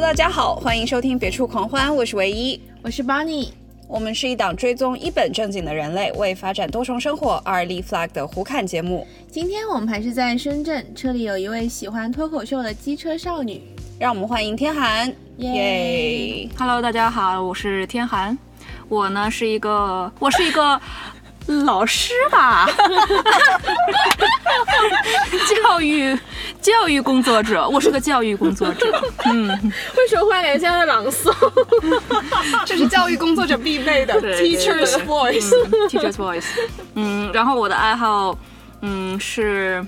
Hello，大家好，欢迎收听《别处狂欢》，我是唯一，我是 Bonnie。我们是一档追踪一本正经的人类为发展多重生活而立 flag 的胡侃节目。今天我们还是在深圳，车里有一位喜欢脱口秀的机车少女，让我们欢迎天寒，耶！Hello，大家好，我是天寒，我呢是一个，我是一个。老师吧，教育教育工作者，我是个教育工作者。嗯，为什么忽然感觉像在朗诵？这是教育工作者必备的 teacher's voice，teacher's voice。嗯，然后我的爱好，嗯，是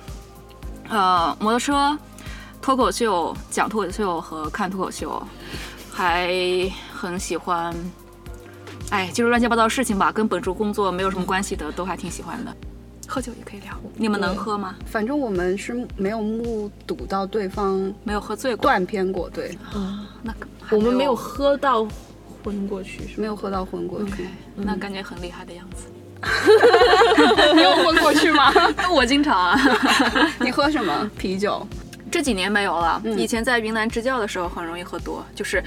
呃摩托车、脱口秀、讲脱口秀和看脱口秀，还很喜欢。哎，就是乱七八糟事情吧，跟本职工作没有什么关系的，都还挺喜欢的。喝酒也可以聊，你们能喝吗？反正我们是没有目睹到对方没有喝醉过，断片过，对。啊，那我们没有喝到昏过去，没有喝到昏过去，那感觉很厉害的样子。你有昏过去吗？我经常啊。你喝什么啤酒？这几年没有了，以前在云南支教的时候很容易喝多，就是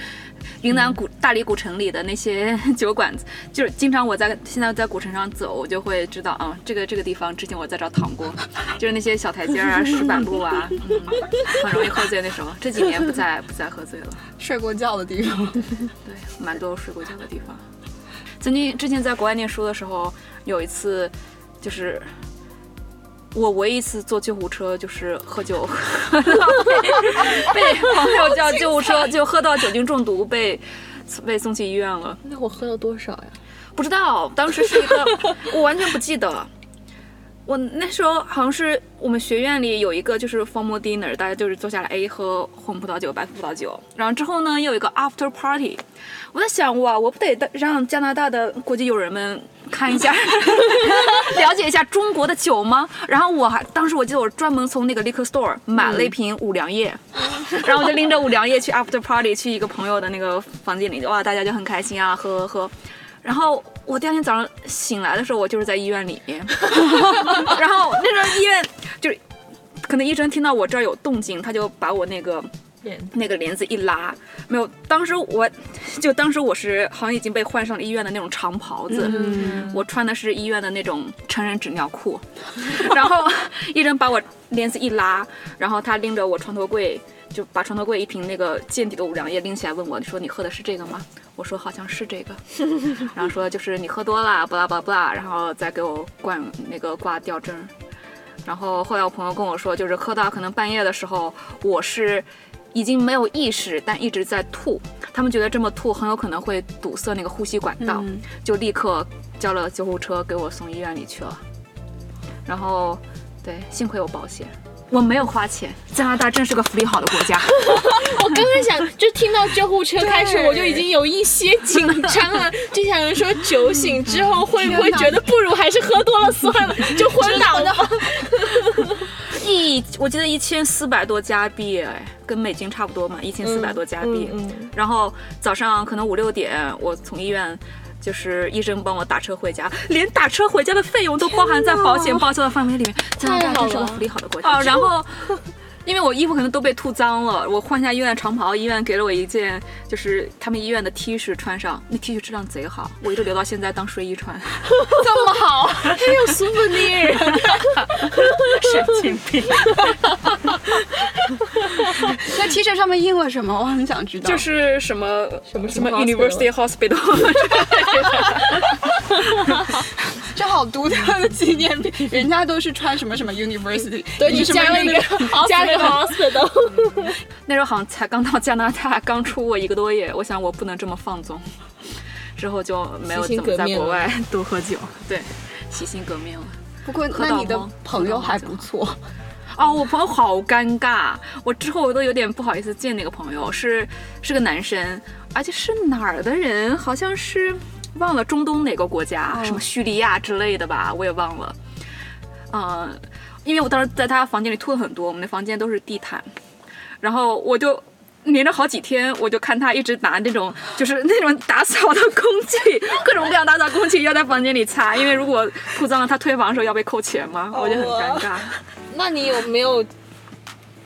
云南古大理古城里的那些 酒馆子，就是经常我在现在在古城上走，我就会知道啊，这个这个地方之前我在这躺过，就是那些小台阶啊、石板路啊，很容易喝醉。那时候这几年不再不再喝醉了，睡过觉的地方，对，蛮多睡过觉的地方。曾经之前在国外念书的时候，有一次就是。我唯一一次坐救护车就是喝酒，被朋友叫救护车，就喝到酒精中毒，被被送去医院了。那我喝了多少呀？不知道，当时是一个，我完全不记得。我那时候好像是我们学院里有一个就是 formal dinner，大家就是坐下来 A 喝红葡萄酒、白葡萄酒，然后之后呢又有一个 after party。我在想哇，我不得让加拿大的国际友人们看一下，了解一下中国的酒吗？然后我还当时我记得我专门从那个 liquor store 买了一瓶五粮液，然后我就拎着五粮液去 after party，去一个朋友的那个房间里，哇，大家就很开心啊，喝喝喝，然后。我第二天早上醒来的时候，我就是在医院里面，然后那时候医院就是，可能医生听到我这儿有动静，他就把我那个那个帘子一拉，没有，当时我就当时我是好像已经被换上了医院的那种长袍子，我穿的是医院的那种成人纸尿裤，然后 医生把我帘子一拉，然后他拎着我床头柜。就把床头柜一瓶那个见底的五粮液拎起来，问我，你说你喝的是这个吗？我说好像是这个，然后说就是你喝多了，巴拉巴拉巴拉，然后再给我灌那个挂吊针。然后后来我朋友跟我说，就是喝到可能半夜的时候，我是已经没有意识，但一直在吐。他们觉得这么吐很有可能会堵塞那个呼吸管道，就立刻叫了救护车给我送医院里去了。然后，对，幸亏有保险。我没有花钱，加拿大真是个福利好的国家。我刚刚想，就听到救护车开始，我就已经有一些紧张了。就想说，酒醒之后会不会觉得不如还是喝多了算了，就昏倒了。一，我记得一千四百多加币，哎，跟美金差不多嘛，一千四百多加币。然后早上可能五六点，我从医院。就是医生帮我打车回家，连打车回家的费用都包含在保险报销的范围里面。加拿大真是个福利好的国家啊！然后。因为我衣服可能都被吐脏了，我换下医院长袍，医院给了我一件就是他们医院的 T 恤穿上，那 T 恤质量贼好，我一直留到现在当睡衣穿，这么好，还有 souvenir，神经病。那 T 恤上面印了什么？我很想知道。就是什么什么什么 University Hospital。这好独特的纪念品，人家都是穿什么什么 University，对你加了一个加了一个 hospital。那时候好像才刚到加拿大，刚出国一个多月，我想我不能这么放纵，之后就没有怎么在国外多喝酒，对，洗心革面了。不过那你的朋友还不错 哦，我朋友好尴尬，我之后我都有点不好意思见那个朋友，是是个男生，而且是哪儿的人，好像是。忘了中东哪个国家，什么叙利亚之类的吧，我也忘了。嗯，因为我当时在他房间里吐了很多，我们的房间都是地毯，然后我就连着好几天，我就看他一直拿那种就是那种打扫的工具，各种各样打扫工具要在房间里擦，因为如果铺脏了，他退房的时候要被扣钱嘛，我就很尴尬。那你有没有？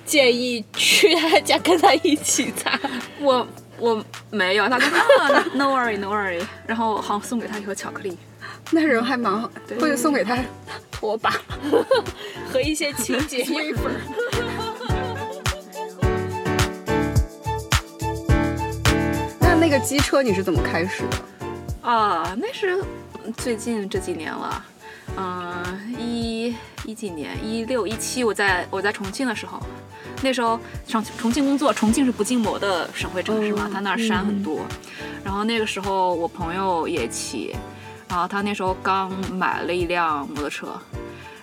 建议去他家跟他一起擦。我我没有，他说啊，no worry no worry，然后好像送给他一盒巧克力。那人还蛮好，或者送给他拖把。和一些情节。那那个机车你是怎么开始的？啊，那是最近这几年了，嗯、一一几年，一六一七，我在我在重庆的时候，那时候重重庆工作，重庆是不禁摩的省会城市嘛，它那儿山很多，然后那个时候我朋友也骑，然后他那时候刚买了一辆摩托车。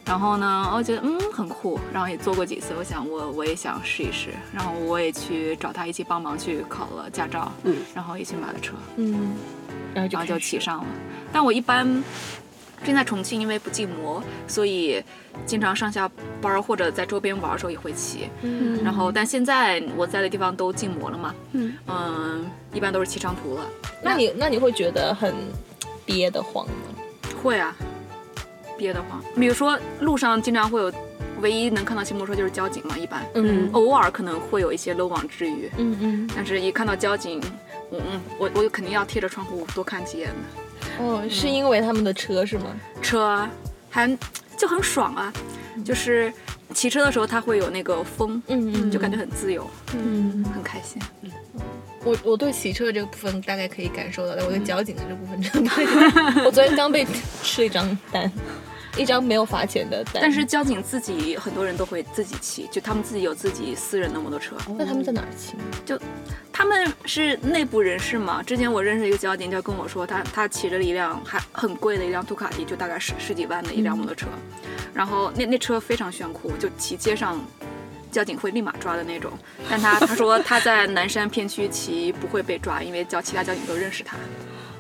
然后呢，我觉得嗯很酷，然后也坐过几次，我想我我也想试一试，然后我也去找他一起帮忙去考了驾照，嗯，然后一起买了车，嗯，然后就骑上了。但我一般现在重庆因为不禁摩，所以经常上下班儿或者在周边玩的时候也会骑。嗯然后但现在我在的地方都禁摩了嘛，嗯嗯，一般都是骑长途了。那你那你会觉得很憋得慌吗？会啊，憋得慌。比如说路上经常会有，唯一能看到骑摩托车就是交警嘛，一般。嗯偶尔可能会有一些漏网之鱼，嗯嗯，但是一看到交警，我嗯我我肯定要贴着窗户多看几眼的。哦，是因为他们的车是吗？车还就很爽啊，就是骑车的时候它会有那个风，嗯嗯，就感觉很自由，嗯，很开心。我我对骑车这个部分大概可以感受到，但我对交警的这部分真的。我昨天刚被吃了一张单，一张没有罚钱的单。但是交警自己很多人都会自己骑，就他们自己有自己私人的摩托车，那他们在哪儿骑？就他们是内部人士嘛。之前我认识一个交警，就跟我说他他骑着一辆还很贵的一辆杜卡迪，就大概十十几万的一辆摩托车，然后那那车非常炫酷，就骑街上。交警会立马抓的那种，但他他说他在南山片区骑不会被抓，因为交其他交警都认识他。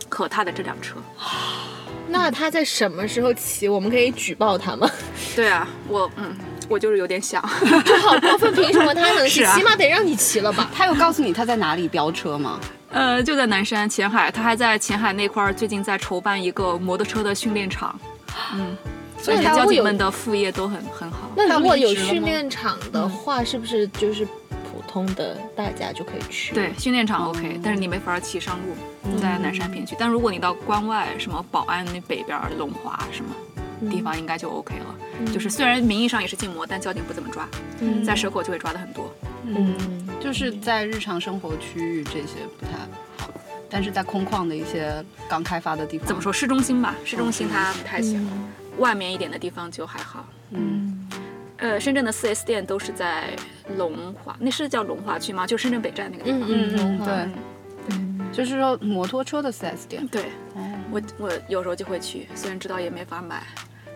可他的这辆车，那他在什么时候骑？我们可以举报他吗？对啊，我嗯，我就是有点想，这好过分，凭什么他能骑？啊起码得让你骑了吧？他有告诉你他在哪里飙车吗？呃，就在南山前海，他还在前海那块儿最近在筹办一个摩托车的训练场，嗯，所以交警们的副业都很很好。那如果有训练场的话，是不是就是普通的大家就可以去？对，，训练场 OK，、但是你没法骑上路，在南山片区。但如果你到关外，什么宝安那北边龙华什么地方，应该就 OK 了。就是虽然名义上也是禁摩，但交警不怎么抓，嗯在蛇口就会抓的很多。嗯，就是在日常生活区域这些不太好，但是在空旷的一些刚开发的地方，怎么？说？市中心吧，市中心它不太行，外面一点的地方就还好。嗯，呃，深圳的四 S 店都是在龙华，那是叫龙华区吗？就深圳北站那个地方。嗯嗯对，就是说摩托车的 4S 店。对，哦，我我有时候就会去，虽然知道也没法买，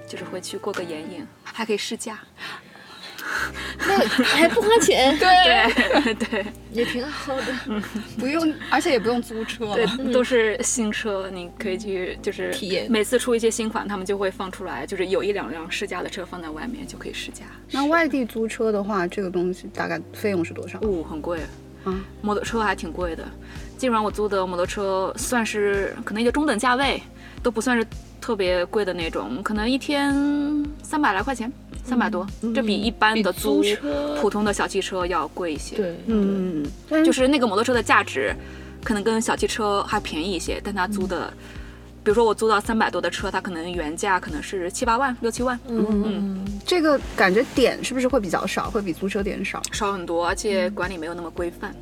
就是会去过个眼瘾，还可以试驾。那 还不花钱，对对也挺好的。不用，而且也不用租车。对，都是新车，你可以去就是体验每次出一些新款，他们就会放出来，就是有一两辆试驾的车放在外面就可以试驾。那外地租车的话，这个东西大概费用是多少？哦，很贵，嗯，摩托车还挺贵的。基本上我租的摩托车算是可能一个中等价位，都不算是特别贵的那种，可能一天三百来块钱，三百多，这比一般的租普通的小汽车要贵一些。，对，嗯，就是那个摩托车的价值可能跟小汽车还便宜一些，但它租的。比如说我租到三百多的车，它可能原价可能是七八万、六七万，嗯这个感觉点是不是会比较少，会比租车点少？少很多，而且管理没有那么规范。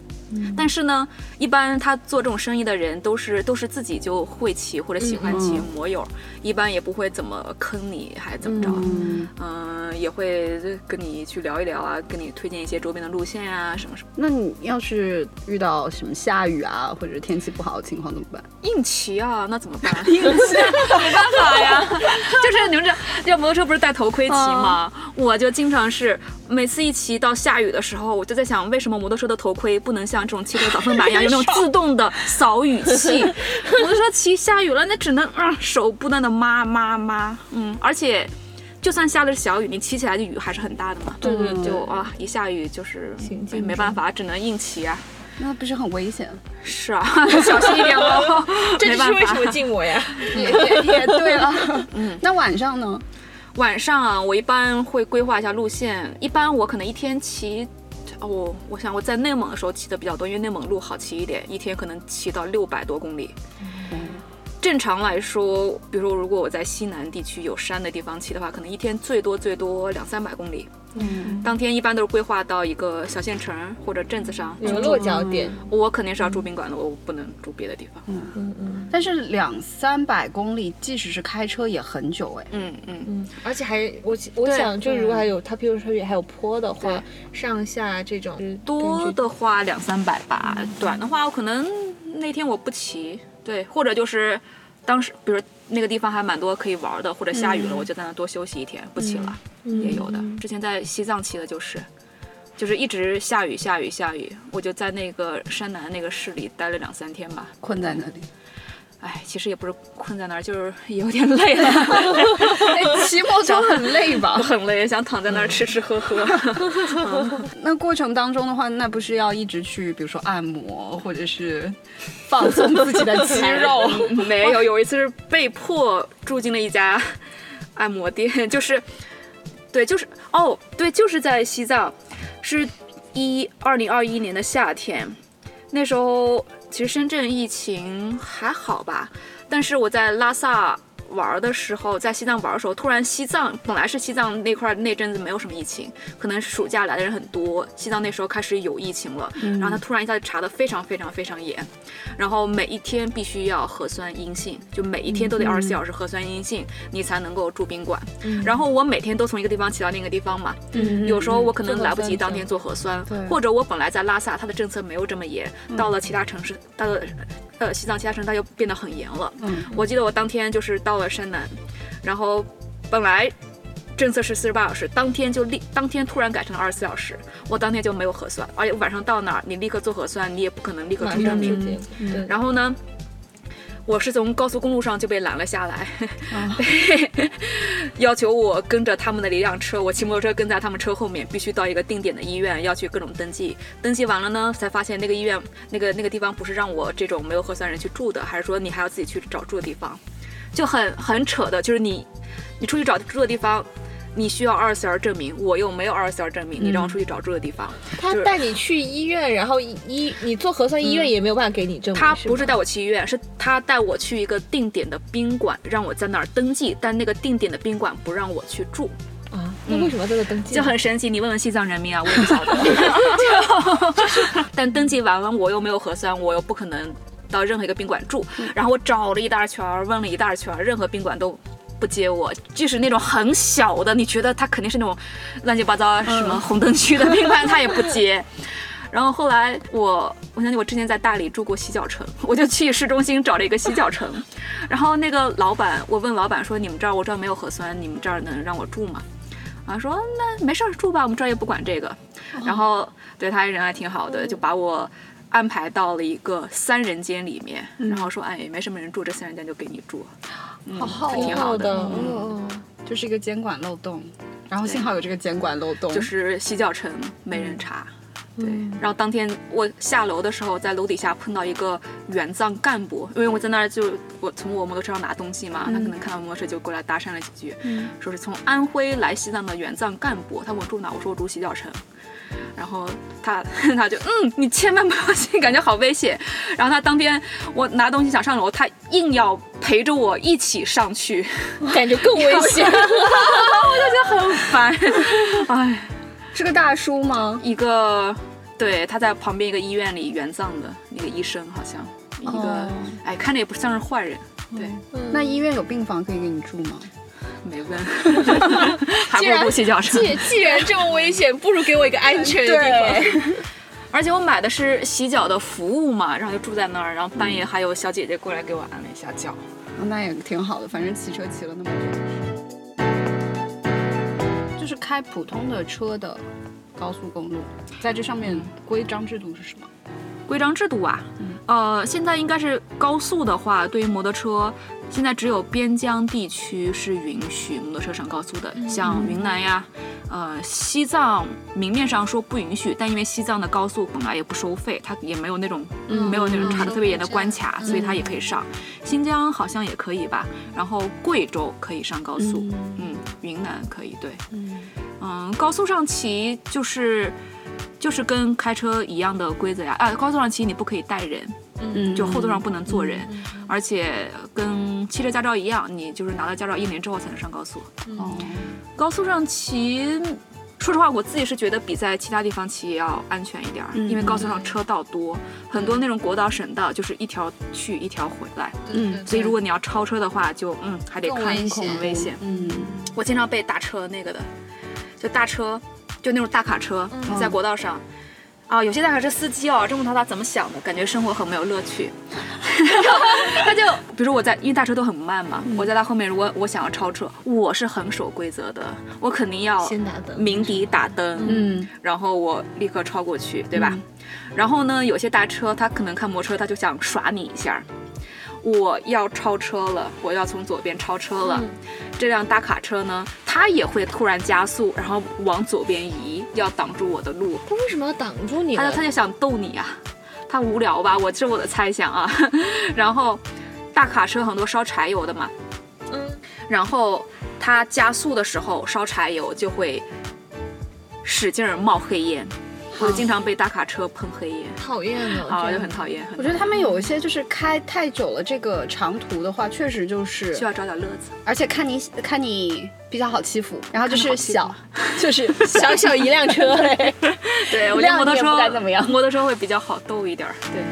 但是呢，一般他做这种生意的人都是都是自己就会骑或者喜欢骑嗯摩友，一般也不会怎么坑你，还怎么着。嗯，嗯、也会跟你去聊一聊啊，跟你推荐一些周边的路线啊，什么什么。那你要是遇到什么下雨啊，或者天气不好的情况怎么办？硬骑啊，那怎么办？硬骑，没办法呀。就是你们这这摩托车不是戴头盔骑吗？我就经常是每次一骑到下雨的时候，我就在想，为什么摩托车的头盔不能像这种汽车挡风板一样 有那种自动的扫雨器？我就说骑下雨了，那只能啊、手不断的抹抹抹，嗯，而且。就算下的是小雨，你骑起来的雨还是很大的嘛。对对对就啊，一下雨就是没行进没办法，只能硬骑啊。那不是很危险？是啊，小心一点哦。这就是为什么禁摩呀。也也也对了。嗯，那晚上呢？晚上啊，我一般会规划一下路线，一般我可能一天骑哦，我想我在内蒙的时候骑的比较多，因为内蒙路好骑一点，一天可能骑到六百多公里。正常来说，比如说如果我在西南地区有山的地方骑的话，可能一天最多最多两三百公里。嗯，当天一般都是规划到一个小县城或者镇子上去住。有个落脚点，我肯定是要住宾馆的，我不能住别的地方。嗯嗯但是两三百公里，即使是开车也很久哎。嗯嗯，嗯，而且还我我想，就如果还有它，譬如说还有坡的话，上下这种多的话两三百吧，短的话我可能那天我不骑，对，或者就是当时比如那个地方还蛮多可以玩的，或者下雨了，我就在那多休息一天，不骑了，也有的。之前在西藏骑的就是。就是一直下雨下雨下雨，我就在那个山南那个市里待了两三天吧。困在那里，哎，其实也不是困在那儿，就是有点累了，骑摩托很累吧？很累，想躺在那儿吃吃喝喝。那过程当中的话，那不是要一直去，比如说按摩，或者是放松自己的肌肉？没有，有一次是被迫住进了一家按摩店，就是，对，就是哦，对，就是在西藏，是一二零二一年的夏天，那时候其实深圳疫情还好吧，但是我在拉萨。玩的时候，在西藏玩的时候，突然西藏本来是西藏那块儿那阵子没有什么疫情，可能是暑假来的人很多，西藏那时候开始有疫情了，然后他突然一下就查的非常非常非常严，然后每一天必须要核酸阴性，就每一天都得二十四小时核酸阴性，你才能够住宾馆。然后我每天都从一个地方骑到另一个地方嘛，有时候我可能来不及当天做核酸，或者我本来在拉萨，它的政策没有这么严，到了其他城市，到了呃西藏其他城市它就变得很严了。嗯，我记得我当天就是到了山南，然后本来。政策是四十八小时，当天就立，当天突然改成了二十四小时，我当天就没有核酸，而且晚上到那儿，你立刻做核酸，你也不可能立刻马出证明。然后呢，我是从高速公路上就被拦了下来，要求我跟着他们的一辆车，我骑摩托车跟在他们车后面，必须到一个定点的医院，要去各种登记。登记完了呢，才发现那个医院那个那个地方不是让我这种没有核酸人去住的，还是说你还要自己去找住的地方，就很很扯的，就是你你出去找住的地方。你需要二十四小时证明，我又没有二十四小时证明，你让我出去找住的地方，他带你去医院，然后医你做核酸，医院也没有办法给你证明。他不是带我去医院，是他带我去一个定点的宾馆，让我在那儿登记，但那个定点的宾馆不让我去住，啊，那为什么要在这登记呢？就很神奇。你问问西藏人民啊，我也不晓得。就 但登记完了，我又没有核酸，我又不可能到任何一个宾馆住。然后我找了一大圈儿，问了一大圈儿，任何宾馆都。不接我，即使那种很小的，你觉得他肯定是那种乱七八糟什么红灯区的宾馆，他也不接。然后后来我，我想起我之前在大理住过洗脚城，我就去市中心找了一个洗脚城，然后那个老板，我问老板说：“你们这儿我这儿没有核酸，你们这儿能让我住吗？”啊，说那没事儿住吧，我们这儿也不管这个。然后对他人还挺好的，就把我安排到了一个三人间里面，然后说：“哎，没什么人住，这三人间就给你住。”嗯，好好挺好的，的。嗯嗯。就是一个监管漏洞，然后幸好有这个监管漏洞，就是洗脚城没人查。对。嗯，然后当天我下楼的时候，在楼底下碰到一个援藏干部，因为我在那儿就我从我摩托车上拿东西嘛，他可能看到摩托车就过来搭讪了几句，说是从安徽来西藏的援藏干部，他问我住哪，我说我住洗脚城，然后他 他就嗯，你千万不要信，感觉好危险。然后他当天我拿东西想上楼，他硬要陪着我一起上去，感觉更危险。我就觉得很烦，哎。是个大叔吗？一个，对，他在旁边一个医院里援藏的那个医生，好像一个，哦哎，看着也不像是坏人，对，那医院有病房可以给你住吗？没问，还不如住洗脚城。既既然这么危险，不如给我一个安全的地方。而且我买的是洗脚的服务嘛，然后就住在那儿，然后半夜还有小姐姐过来给我按了一下脚。哦那也挺好的，反正骑车骑了那么久。就是开普通的车的高速公路，在这上面规章制度是什么？规章制度啊，呃，现在应该是高速的话，对于摩托车，现在只有边疆地区是允许摩托车上高速的，像云南呀，呃，西藏明面上说不允许，但因为西藏的高速本来也不收费，它也没有那种、没有那种查的特别严的关卡，所以它也可以上。新疆好像也可以吧，然后贵州可以上高速，嗯。云南可以，对，嗯，高速上骑就是就是跟开车一样的规则呀。啊，高速上骑你不可以带人，嗯。就后座上不能坐人，而且跟汽车驾照一样，你就是拿到驾照一年之后才能上高速。哦，高速上骑，说实话，我自己是觉得比在其他地方骑要安全一点儿，嗯。因为高速上车道多，很多那种国道、省道就是一条去一条回来，嗯。所以如果你要超车的话，就嗯还得更看，危险。很危险。嗯。我经常被打车那个的，就大车，就那种大卡车，在国道上。啊，有些大卡车司机哦，真不知道他怎么想的，感觉生活很没有乐趣。他就，比如说我在，因为大车都很慢嘛，我在他后面，如果我想要超车，我是很守规则的，我肯定要先打灯鸣笛打灯，嗯然后我立刻超过去，对吧？然后呢，有些大车他可能看摩托车，他就想耍你一下。我要超车了，我要从左边超车了。这辆大卡车呢，它也会突然加速，然后往左边移，要挡住我的路。它为什么要挡住你呢？他就他就想逗你啊，它无聊吧？我这是我的猜想啊。然后大卡车很多烧柴油的嘛，嗯，然后它加速的时候烧柴油就会使劲儿冒黑烟，我经常被大卡车喷黑烟，讨厌了，啊，这样就很讨厌。我觉得他们有一些就是开太久了，这个长途的话，确实就是需要找点乐子。而且看你看你比较好欺负，然后就是小，就是小小一辆车嘞，对，我觉得摩托车敢怎么样摩托车会比较好逗一点儿。对。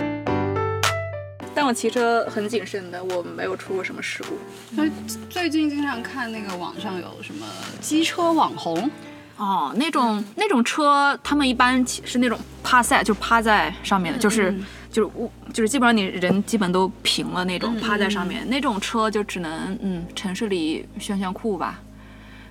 但我骑车很谨慎的，我没有出过什么事故。那最近经常看那个网上有什么机车网红，哦，那种那种车，他们一般骑是那种趴赛，就趴在上面的，就是就是我就是基本上你人基本都平了那种，趴在上面。那种车就只能嗯城市里炫炫酷吧。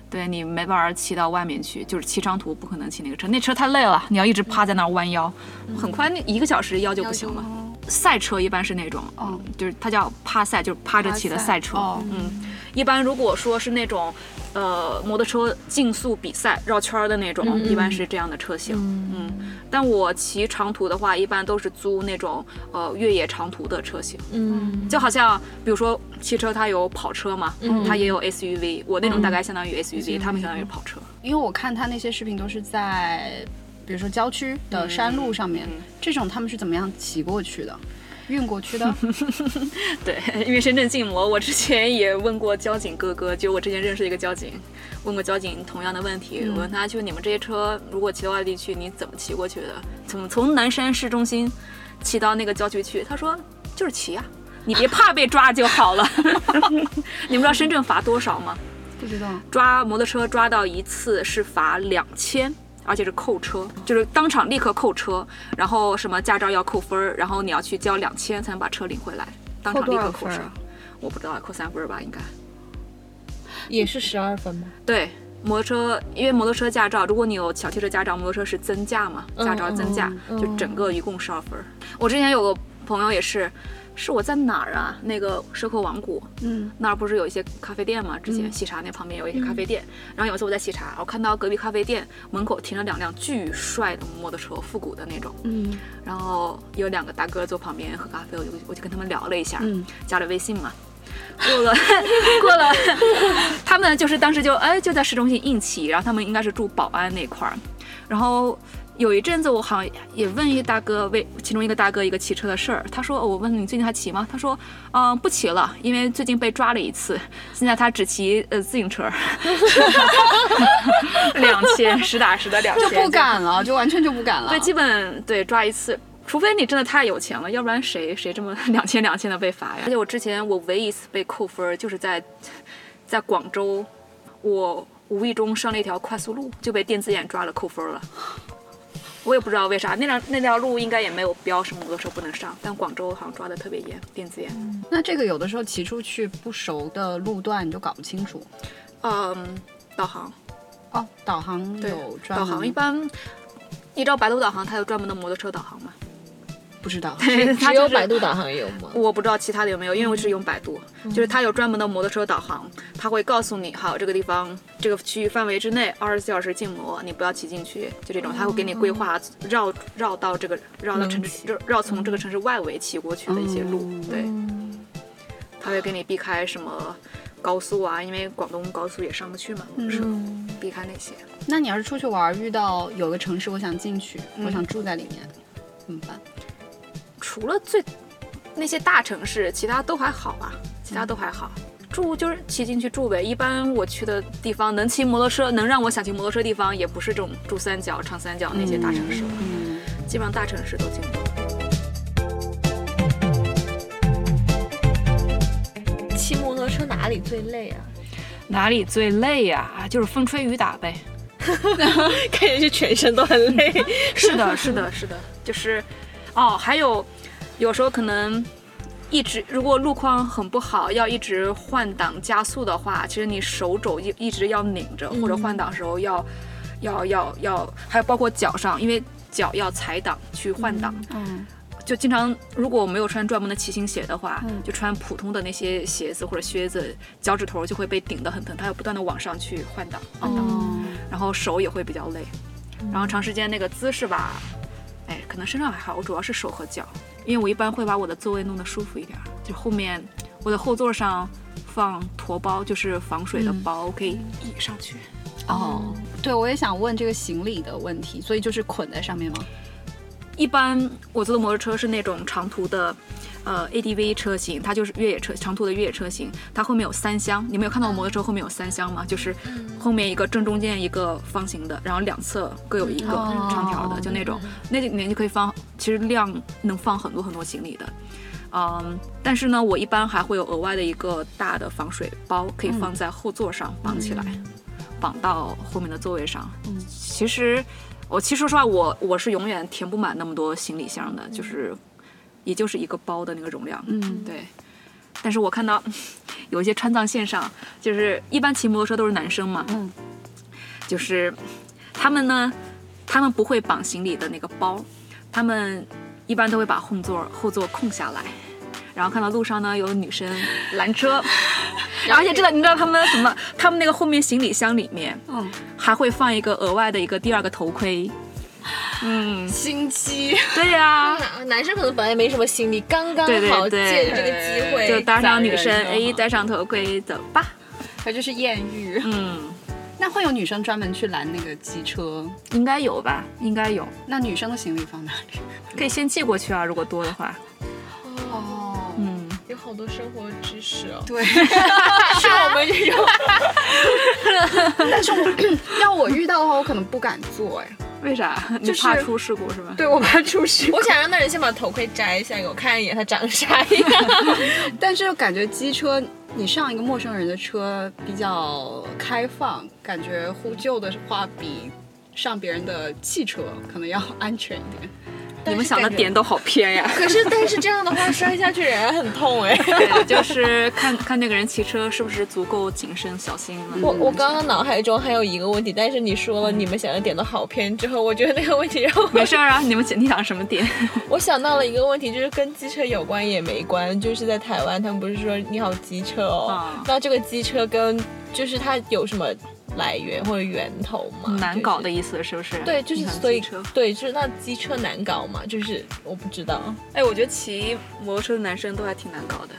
对你没办法骑到外面去，就是骑长途不可能骑那个车，那车太累了，你要一直趴在那儿弯腰，很快那一个小时腰就不行了。赛车一般是那种，哦。就是它叫趴赛，就是趴着骑的赛车。哦。嗯，一般如果说是那种，呃，摩托车竞速比赛绕圈儿的那种，一般是这样的车型。嗯，但我骑长途的话，一般都是租那种呃越野长途的车型，嗯，就好像比如说汽车它有跑车嘛，它也有 SUV，我那种大概相当于 SUV，他们相当于跑车。因为我看他那些视频都是在，比如说郊区的山路上面，这种他们是怎么样骑过去的？运过去的？对，因为深圳禁摩，我之前也问过交警哥哥，就我之前认识一个交警，问过交警同样的问题，我问他就你们这些车如果骑到外地去，你怎么骑过去的？怎么从南山市中心骑到那个郊区去？他说就是骑呀、你别怕被抓就好了。你们知道深圳罚多少吗？不知道。抓摩托车抓到一次是罚两千，而且是扣车，就是当场立刻扣车，然后什么驾照要扣分儿，然后你要去交两千才能把车领回来，当场立刻扣车分儿啊。我不知道，扣三分儿吧，应该。也是十二分吗？对，摩托车，因为摩托车驾照，如果你有小汽车驾照，摩托车是增驾嘛，驾照增驾，嗯就整个一共十二分儿。我之前有个朋友也是，是我在哪儿啊？那个蛇口王谷，嗯，那儿不是有一些咖啡店吗？之前喜茶那旁边有一些咖啡店，然后有一次我在喜茶，我看到隔壁咖啡店门口停了两辆巨帅的摩托车，复古的那种，嗯。然后有两个大哥坐旁边喝咖啡，我就我就跟他们聊了一下，嗯加了微信嘛。过了 过了，他们就是当时就哎就在市中心硬起，然后他们应该是住宝安那块儿，然后有一阵子我好像也问一个大哥，为其中一个大哥一个骑车的事儿，他说、哦我问你最近还骑吗？他说嗯、不骑了，因为最近被抓了一次，现在他只骑呃自行车，两千实打实的两千，就不敢了，就完全就不敢了。对，基本对抓一次，除非你真的太有钱了，要不然谁谁这么 两千两千的被罚呀？而且我之前我唯一一次被扣分儿就是在在广州，我无意中上了一条快速路就被电子眼抓了扣分儿了。我也不知道为啥，那条那条路应该也没有标什么摩托车不能上，但广州好像抓的特别严，电子眼。那这个有的时候骑出去不熟的路段你就搞不清楚。嗯，导航，哦，导航对有，专导航一般，你知道百度导航它有专门的摩托车导航吗？不知道。它只有百度导航有吗？我不知道其他的有没有，因为我是用百度，就是它有专门的摩托车导航，它会告诉你，好，这个地方这个区域范围之内二十四小时禁摩，你不要骑进去，就这种，它会给你规划绕绕到这个绕到城市绕绕从这个城市外围骑过去的一些路，对，它会给你避开什么高速啊，因为广东高速也上不去嘛。避开那些。那你要是出去玩，遇到有个城市我想进去，我想住在里面，怎么办？除了最那些大城市，其他都还好吧，其他都还好。住就是骑进去住呗。一般我去的地方能骑摩托车，能让我想骑摩托车的地方，也不是这种珠三角、长三角那些大城市了，嗯，基本上大城市都经过。骑摩托车哪里最累啊？哪里最累呀、就是风吹雨打呗。看上去全身都很累。是的，是的，是的，就是，哦，还有有时候可能一直如果路况很不好，要一直换挡加速的话，其实你手肘一一直要拧着，或者换挡时候要要要要，还有包括脚上，因为脚要踩档去换挡。嗯，就经常，如果我没有穿专门的骑行鞋的话，嗯。就穿普通的那些鞋子或者靴子，脚趾头就会被顶得很疼，它要不断的往上去换挡，换挡。哦，然后手也会比较累，然后长时间那个姿势吧，哎，可能身上还好，我主要是手和脚，因为我一般会把我的座位弄得舒服一点儿，就后面我的后座上放驮包，就是防水的包，我可以倚上去。哦，对，我也想问这个行李的问题，所以就是捆在上面吗？一般我坐的摩托车是那种长途的，呃 ADV 车型，它就是越野车长途的越野车型，它后面有三厢。你没有看到我摩托车后面有三厢吗？就是后面一个正中间一个方形的，然后两侧各有一个哦长条的，就那种，那里面就可以放，其实量能放很多很多行李的。嗯，但是呢，我一般还会有额外的一个大的防水包，可以放在后座上绑起来，绑到后面的座位上。嗯其实我其实说实话，我我是永远填不满那么多行李箱的，就是也就是一个包的那个容量。嗯，对。但是我看到 有一些川藏线上，就是一般骑摩托车都是男生嘛，嗯，就是他们呢，他们不会绑行李的那个包，他们一般都会把后座后座空下来，然后看到路上呢有女生拦车，而且知道你知道他们什么？他们那个后面行李箱里面，嗯，还会放一个额外的一个第二个头盔。嗯，心机，对呀、男生可能本来没什么心理，刚刚好对借着这个机会，就搭上女生，哎，戴上头盔走吧。这就是艳遇。嗯，那会有女生专门去拦那个机车？应该有吧？应该有，那女生的行李放哪里？可以先寄过去啊，如果多的话。哦，嗯，有好多生活知识哦，对，是我们这种。但是我 要我遇到的话，我可能不敢做哎。为啥？你就是怕出事故是吧？对我怕出事我想让那人先把头盔摘下，给我看一眼他长啥样。但是感觉机车，你上一个陌生人的车比较开放，感觉呼救的话比上别人的汽车可能要安全一点。你们想的点都好偏呀。可是，但是这样的话摔下去人还很痛哎。对，就是看看那个人骑车是不是足够谨慎小心了。我我刚刚脑海中还有一个问题，但是你说了你们想的点都好偏之后，我觉得那个问题让我没事儿啊，你们你想什么点？我想到了一个问题，就是跟机车有关也没关，就是在台湾，他们不是说你好机车哦，啊那这个机车跟就是它有什么来源或者源头吗？难搞的意思是不是？对，就是所以车对，就是那机车难搞嘛，就是我不知道。哎，我觉得骑摩托车的男生都还挺难搞的。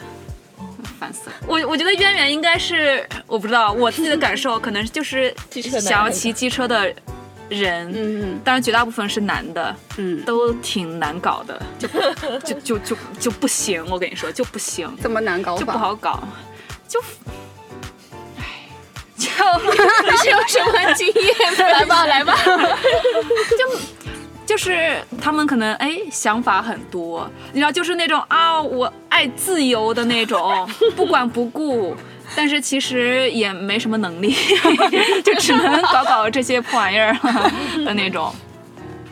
烦死了！我我觉得渊源应该是我不知道，我自己的感受可能就是想要骑机车的人，嗯当然绝大部分是男的，嗯，都挺难搞的，就就就就就不行。我跟你说，就不行，怎么难搞？就不好搞，就，唉，就你是有什么经验？来吧，来吧。就就是他们可能哎想法很多，你知道，就是那种啊我爱自由的那种，不管不顾。但是其实也没什么能力，就只能搞搞这些破玩意儿的那种。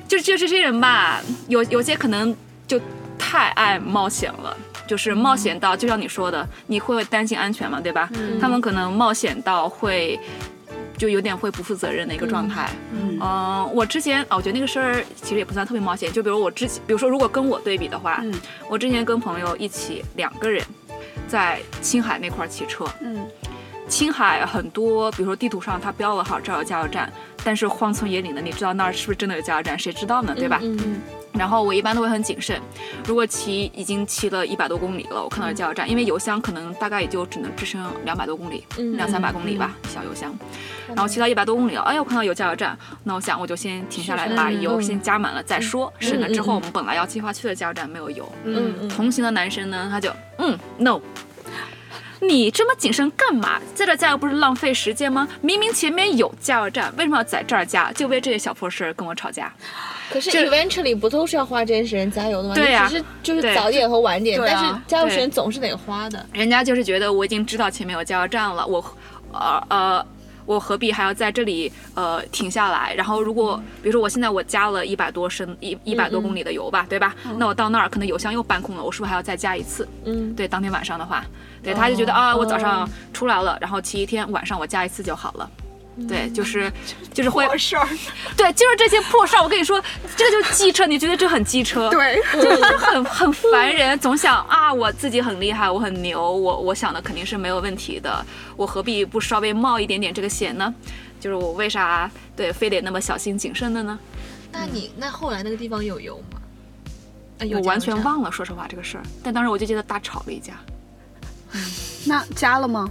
就就这些人吧，有有些可能就太爱冒险了，就是冒险到就像你说的，你会担心安全嘛，对吧？他们可能冒险到会就有点会不负责任的一个状态。嗯嗯，我之前哦，我觉得那个事儿其实也不算特别冒险。就比如我之前，比如说如果跟我对比的话，嗯我之前跟朋友一起两个人在青海那块儿骑车。嗯青海很多，比如说地图上它标了好这儿有加油站，但是荒村野岭的，你知道那儿是不是真的有加油站？谁知道呢？对吧？嗯然后我一般都会很谨慎，如果骑已经骑了一百多公里了，我看到加油站，因为油箱可能大概也就只能支撑两百多公里，嗯两三百公里吧，小油箱。然后骑到一百多公里了，哎，我看到有加油站，那我想我就先停下来，把油先加满了再说，省得之后我们本来要计划去的加油站没有油。嗯嗯，同行的男生呢，他就嗯，no。你这么谨慎干嘛？在这加油不是浪费时间吗？明明前面有加油站，为什么要在这儿加？就为这些小破事儿跟我吵架。可是 eventually 不都是要花这些时间加油的吗？对呀啊只是就是对早点和晚点，对啊但是加油时总是得花的。人家就是觉得我已经知道前面有加油站了，我呃呃，我何必还要在这里呃停下来？然后如果比如说我现在我加了一百多升一一百多公里的油吧，对吧？那我到那儿可能油箱又搬空了，我是不是还要再加一次？嗯，对，当天晚上的话，对，他就觉得啊，我早上哦出来了，然后骑一天，晚上我加一次就好了。对，就是 就是会，事儿，对，就是这些破事儿。我跟你说，这个就是机车，你觉得这很机车？对，就是很很烦人，总想啊，我自己很厉害，我很牛，我我想的肯定是没有问题的，我何必不稍微冒一点点这个险呢？就是我为啥对非得那么小心谨慎的呢？那你那后来那个地方有油吗？呃有我完全忘了，说实话这个事儿。但当时我就记得大吵了一架，那加了吗？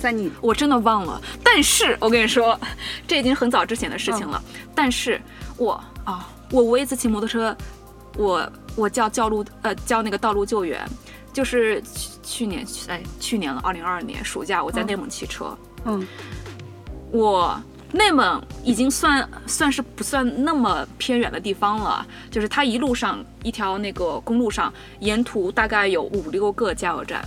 在你我真的忘了。但是我跟你说，这已经很早之前的事情了。但是我啊，我唯一一次骑摩托车，我我叫叫路呃叫那个道路救援，就是去去年哎去年了，二零二二年暑假我在内蒙骑车，嗯我内蒙已经算算是不算那么偏远的地方了，就是它一路上一条那个公路上，沿途大概有五六个加油站。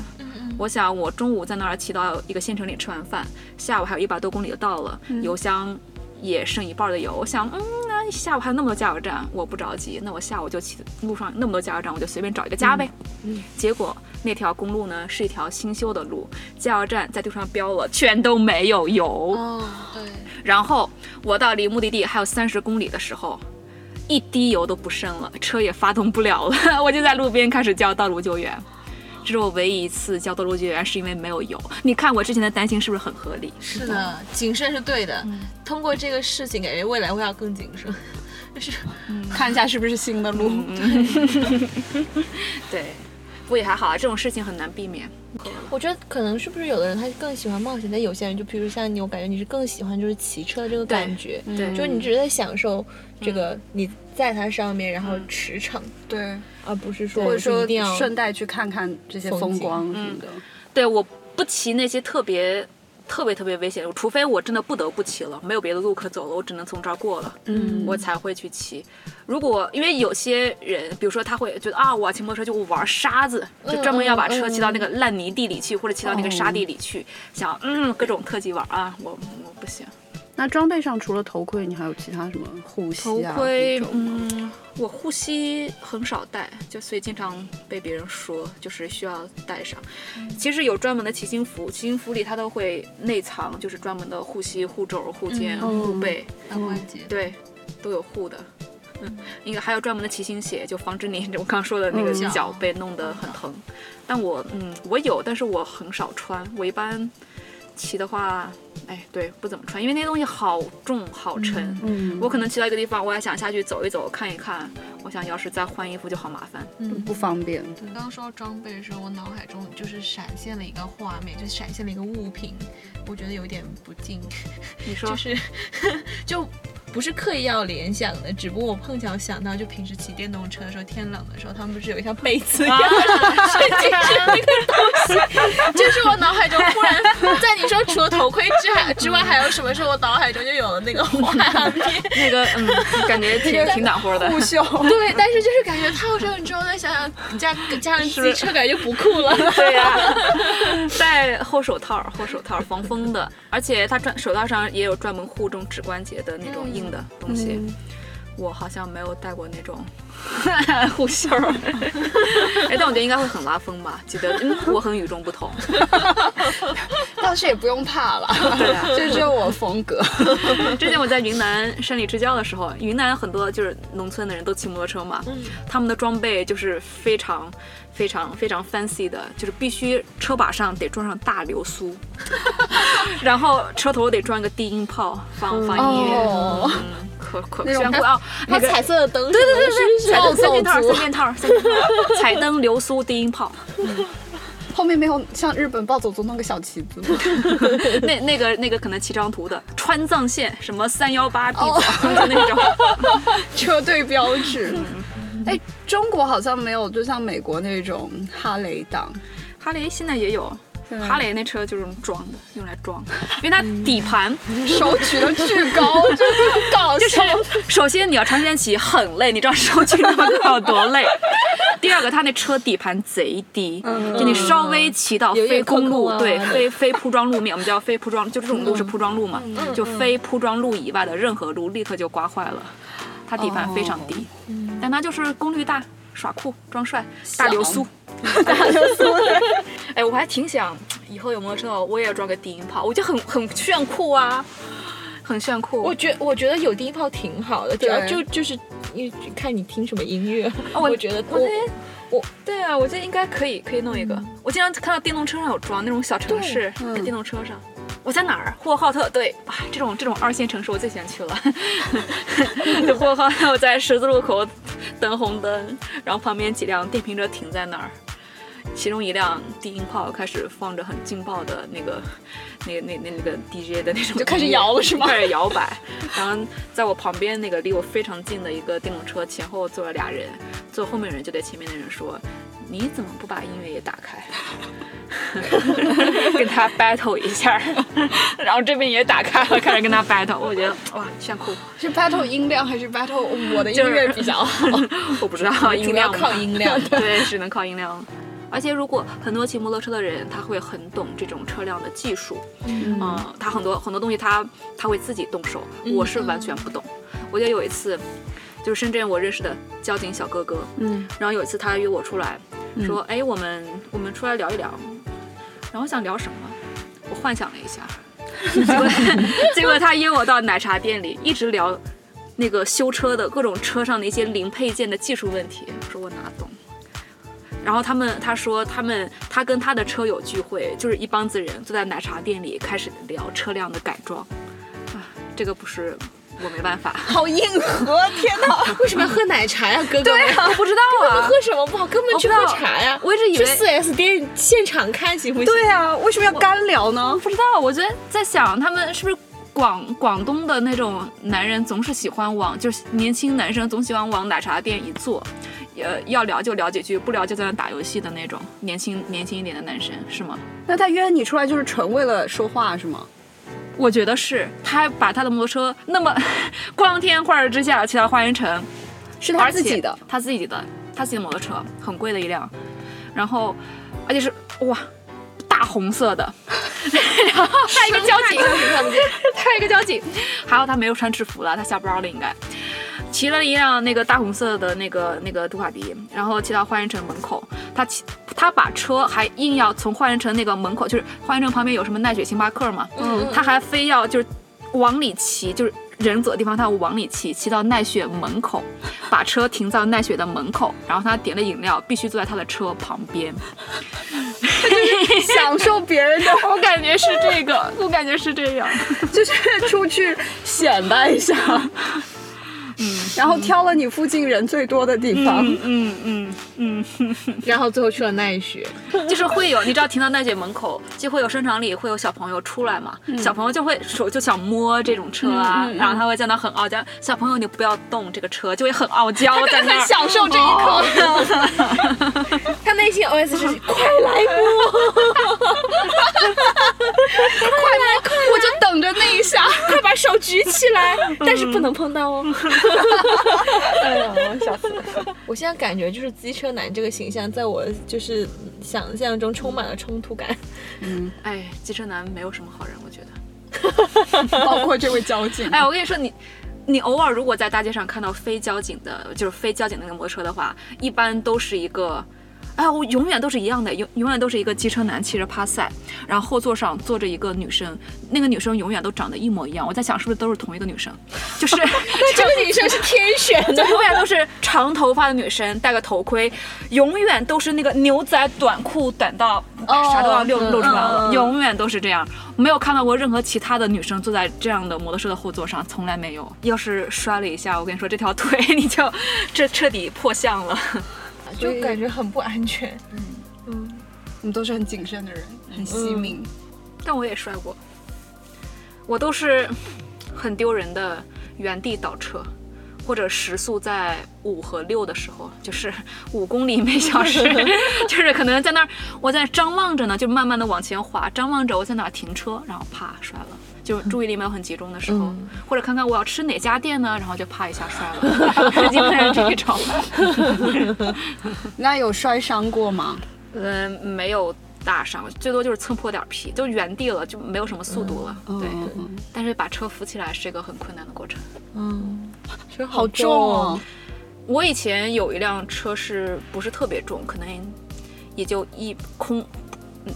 我想我中午在那儿骑到一个县城里吃完饭，下午还有一百多公里就到了，油箱也剩一半的油。我想，嗯，那下午还有那么多加油站，我不着急，那我下午就骑路上那么多加油站，我就随便找一个加呗。嗯结果那条公路呢是一条新修的路，加油站在地图上标了，全都没有油。哦，对，然后我到离目的地还有三十公里的时候，一滴油都不剩了，车也发动不了了，我就在路边开始叫道路救援。这是我唯一一次叫道路救援，是因为没有油。你看我之前的担心是不是很合理？是的，谨慎是对的。通过这个事情，感觉未来会要更谨慎。就 是看一下是不是新的路。对，不过也还好啊，这种事情很难避免。我觉得可能是不是有的人他更喜欢冒险，但有些人就比如像你，我感觉你是更喜欢就是骑车这个感觉，对就是你只是在享受这个你在它上面然后驰骋，对，而不是说或者说一定要顺带去看看这些风光什么的。对，我不骑那些特别。特别特别危险的，除非我真的不得不骑了，没有别的路可走了，我只能从这儿过了，嗯我才会去骑。如果因为有些人，比如说他会觉得啊，我骑摩托车就玩沙子，就专门要把车骑到那个烂泥地里去，或者骑到那个沙地里去，想嗯各种特技玩啊，我我不行。那装备上除了头盔，你还有其他什么护膝啊头啊？盔嗯，我护膝很少戴，就所以经常被别人说，就是需要戴上。其实有专门的骑行服，骑行服里它都会内藏，就是专门的护膝、护肘、护肩、嗯护背，大关节。对，都有护的。嗯，应该还有专门的骑行鞋，就防止你 我刚说的那个嗯脚被弄得很疼。但我嗯，我有，但是我很少穿。我一般骑的话，哎，对，不怎么穿，因为那些东西好重好沉。嗯，我可能骑到一个地方，我还想下去走一走、看一看。我想要是再换衣服就好麻烦。嗯不方便。对刚刚说到装备的时候，我脑海中就是闪现了一个画面，就闪现了一个物品，我觉得有点不敬，你说，就是 就不是刻意要联想的，只不过我碰巧想到，就平时骑电动车的时候，天冷的时候，他们不是有一条被子一样的睡进去那个东西，就是我脑海中忽然 在你说除了头盔之海之外还有什么时候，我脑海中就有了那个画面。那个嗯，感觉挺挺暖和的。不秀，对，但是就是感觉套上之后，再想想加加上机车，感觉就不酷了。对呀、戴厚手套，厚手套防风的，而且它专手套上也有专门护这种指关节的那种硬的东西。我好像没有戴过那种 护袖儿，哎，但我觉得应该会很拉风吧。记得，嗯，我很与众不同。倒是也不用怕了，对啊这就是我风格。之前我在云南山里支教的时候，云南很多就是农村的人都骑摩托车嘛，他们的装备就是非常非常非常 fancy 的，就是必须车把上得装上大流苏，然后车头得装一个低音炮放放音乐。哦嗯可可那种炫酷啊！还有那个彩色的灯，对对对对，三件套，三件套，三件套，彩灯、流苏、低音炮，后面没有像日本暴走族弄个小旗子吗？那那个那个可能七张图的川藏线什么三幺八 B 哦走就那种。车队标志。哎，中国好像没有，就像美国那种哈雷党。哈雷现在也有，哈雷那车就是装的，用来装，因为它底盘手举的巨高，真的很搞就是笑。首先你要长时间骑很累，你知道手举那么高有多累。第二个，它那车底盘贼低，就你稍微骑到非公路，对非非铺装路面，我们叫非铺装，就这种路是铺装路嘛，就非铺装路以外的任何路立刻就刮坏了。它底盘非常低，但它就是功率大、耍酷、装帅、大流苏。大流苏，哎，我还挺想以后有摩托车，我也要装个低音炮，我就很很炫酷啊，很炫酷。我觉我觉得有低音炮挺好的，主要就就是你看你听什么音乐，我我觉得我对啊，我觉得应该可以，可以弄一个。我经常看到电动车上有装那种小城市，嗯在电动车上。我在哪儿？呼和浩特。对，哇，这种这种二线城市我最喜欢去了。就呼和浩特，我在十字路口等红灯，然后旁边几辆电瓶车停在那儿，其中一辆低音炮开始放着很劲爆的那个。那个那那那个 DJ 的那种就开始摇了是吗开始摇摆，然后在我旁边那个离我非常近的一个电动车前后坐了俩人，坐后面的人就对前面的人说：“你怎么不把音乐也打开？” 跟他 battle 一下，然后这边也打开了，开始跟他 battle。我觉得哇，炫酷！是 battle 音量还是 battle 我的音乐比较好？我不知道音量靠音量对，只能靠音量。而且如果很多骑摩托车的人，他会很懂这种车辆的技术，嗯、他很多很多东西他他会自己动手，我是完全不懂。我记得有一次，就是深圳我认识的交警小哥哥，嗯，然后有一次他约我出来，说，哎，我们我们出来聊一聊。然后我想聊什么？我幻想了一下，结果 结果他约我到奶茶店里，一直聊那个修车的各种车上的一些零配件的技术问题。我说我哪懂？然后他们他说他们他跟他的车友聚会，就是一帮子人坐在奶茶店里开始聊车辆的改装。啊，这个不是我没办法。好硬核！天哪！为什么要喝奶茶呀，哥哥？对我不知道啊喝，什么不好？根本去喝茶呀！我一直以为去四 S 店现场看行不行？对啊，为什么要干聊呢？不知道，我觉得在想他们是不是广广东的那种男人总是喜欢往，就是年轻男生总喜欢往奶茶店一坐，呃，要聊就聊几句，不聊就在那打游戏的那种年轻年轻一点的男生，是吗？那他约你出来就是纯为了说话是吗？我觉得是，他还把他的摩托车那么 光天化日之下骑到花园城，是他自己的，他自己的，他自己的摩托车，很贵的一辆，然后而且是哇大红色的，然后还有一个交警，看不见。还有 一个交警，还有他没有穿制服了，他下班了应该。骑了一辆那个大红色的那个那个杜卡迪，然后骑到花园城门口，他骑他把车还硬要从花园城那个门口，就是花园城旁边有什么奈雪星巴克嘛，嗯他还非要就是往里骑，就是人走的地方他要往里骑，骑到奈雪门口，把车停到奈雪的门口，然后他点了饮料，必须坐在他的车旁边。享受别人的，我感觉是这个，我感觉是这样。就是出去显摆一下。嗯，然后挑了你附近人最多的地方。嗯嗯嗯。然后最后去了奈雪，就是会有，你知道停到奈雪门口，就会有商场里会有小朋友出来嘛，小朋友就会手就想摸这种车啊，然后他会在那很傲娇，小朋友你不要动这个车，就会很傲娇在那很享受这一刻，他内心 OS 是快来摸，快来我就等着那一下。快把手举起来，但是不能碰到哦。哎呀，笑死了！我现在感觉就是机车男这个形象，在我就是想象中充满了冲突感。嗯哎，机车男没有什么好人，我觉得。包括这位交警。哎，我跟你说，你你偶尔如果在大街上看到非交警的，就是非交警那个摩托车的话，一般都是一个哎，我永远都是一样的，永永远都是一个机车男骑着帕赛，然后后座上坐着一个女生，那个女生永远都长得一模一样。我在想是不是都是同一个女生，就是 那这个女生是天选的，永远都是长头发的女生，戴个头盔，永远都是那个牛仔短裤短到哦啥都要露露出来了，永远都是这样。没有看到过任何其他的女生坐在这样的摩托车的后座上，从来没有。要是摔了一下，我跟你说，这条腿 你就这彻底破相了。就感觉很不安全。我们都是很谨慎的人，很惜命。但我也摔过，我都是很丢人的原地倒车，或者时速在五和六的时候，就是五公里每小时，就是可能在那儿我在张望着呢，就慢慢的往前滑，张望着我在哪儿停车，然后啪摔了。就注意力没有很集中的时候，嗯或者看看我要吃哪家店呢，然后就啪一下摔了，基本上是这种。那有摔伤过吗？嗯，没有大伤，最多就是蹭破点皮，就原地了，就没有什么速度了。对，但是把车扶起来是一个很困难的过程。嗯，车好重哦。我以前有一辆车是不是特别重，可能也就一空，嗯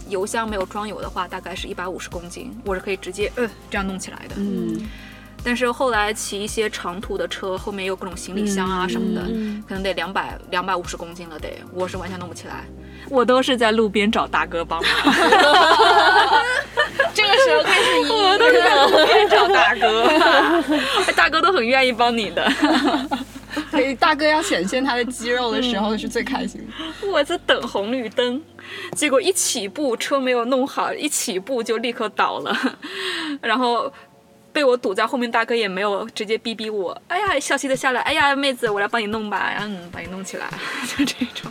油箱没有装油的话，大概是一百五十公斤，我是可以直接呃这样弄起来的。嗯，但是后来骑一些长途的车，后面有各种行李箱啊什么的，嗯可能得两百两百五十公斤了得，我是完全弄不起来。我都是在路边找大哥帮忙，这个时候开始 我都是在路边找大哥，大哥都很愿意帮你的。所以大哥要显现他的肌肉的时候是最开心的。我在等红绿灯，结果一起步车没有弄好，一起步就立刻倒了，然后被我堵在后面，大哥也没有直接逼逼我，哎呀，笑嘻的下来，哎呀，妹子，我来帮你弄吧，然后嗯，把你弄起来，就这种。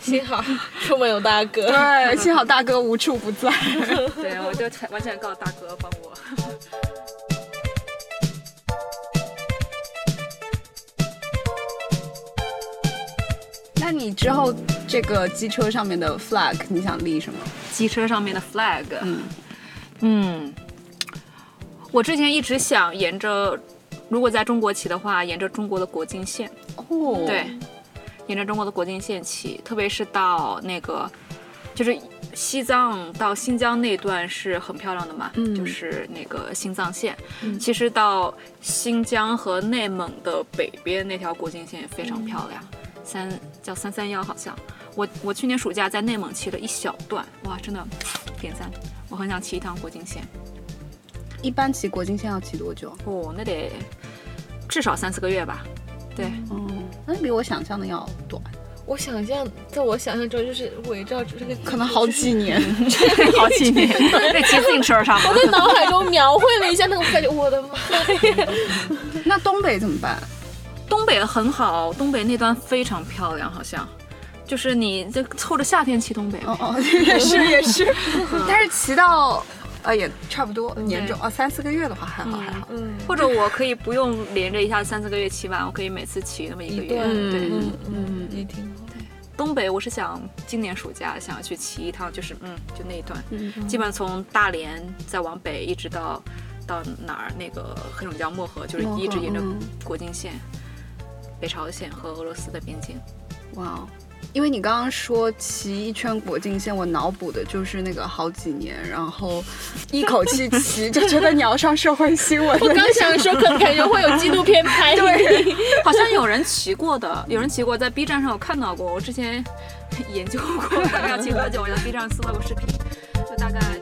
幸好出门有大哥。对，幸好大哥无处不在。对，我就完全靠大哥帮我。那你之后这个机车上面的 flag 你想立什么？机车上面的 flag，嗯。嗯，我之前一直想沿着，如果在中国骑的话，沿着中国的国境线。哦，对，沿着中国的国境线骑，特别是到那个，就是西藏到新疆那段是很漂亮的嘛，嗯。就是那个新藏线。嗯。其实到新疆和内蒙的北边那条国境线也非常漂亮，三叫三三幺好像。我我去年暑假在内蒙骑了一小段，哇，真的点赞！我很想骑一趟国境线。一般骑国境线要骑多久？哦，那得至少三四个月吧。对，嗯，那比我想象的要短，我想象，在我想象中就是围绕着这个，可能好几年。好几年，在骑自行车上？我在脑海中描绘了一下那个感觉，我的妈呀！那东北怎么办？东北很好，东北那段非常漂亮，好像就是你这凑着夏天骑东北。哦哦，也是 也是，但是骑到呃也差不多年终啊三四个月的话还好还好。嗯，或者我可以不用连着一下三四个月骑完，我可以每次骑那么一个月。对，嗯嗯，也挺好。东北我是想今年暑假想要去骑一趟，就是嗯，就那一段，嗯基本上从大连再往北一直到到哪儿那个黑龙江漠河，就是一直沿着嗯。国境线，北朝鲜和俄罗斯的边境。哇哦！因为你刚刚说骑一圈国境线，我脑补的就是那个好几年，然后一口气 骑，就觉得你要上社会新闻我。刚想说，可感觉会有纪录片拍 对。好像有人骑过的，有人骑过，在 B 站上有看到过。我之前 研究过大概要骑多久，我在 B 站搜到过视频，就大概对。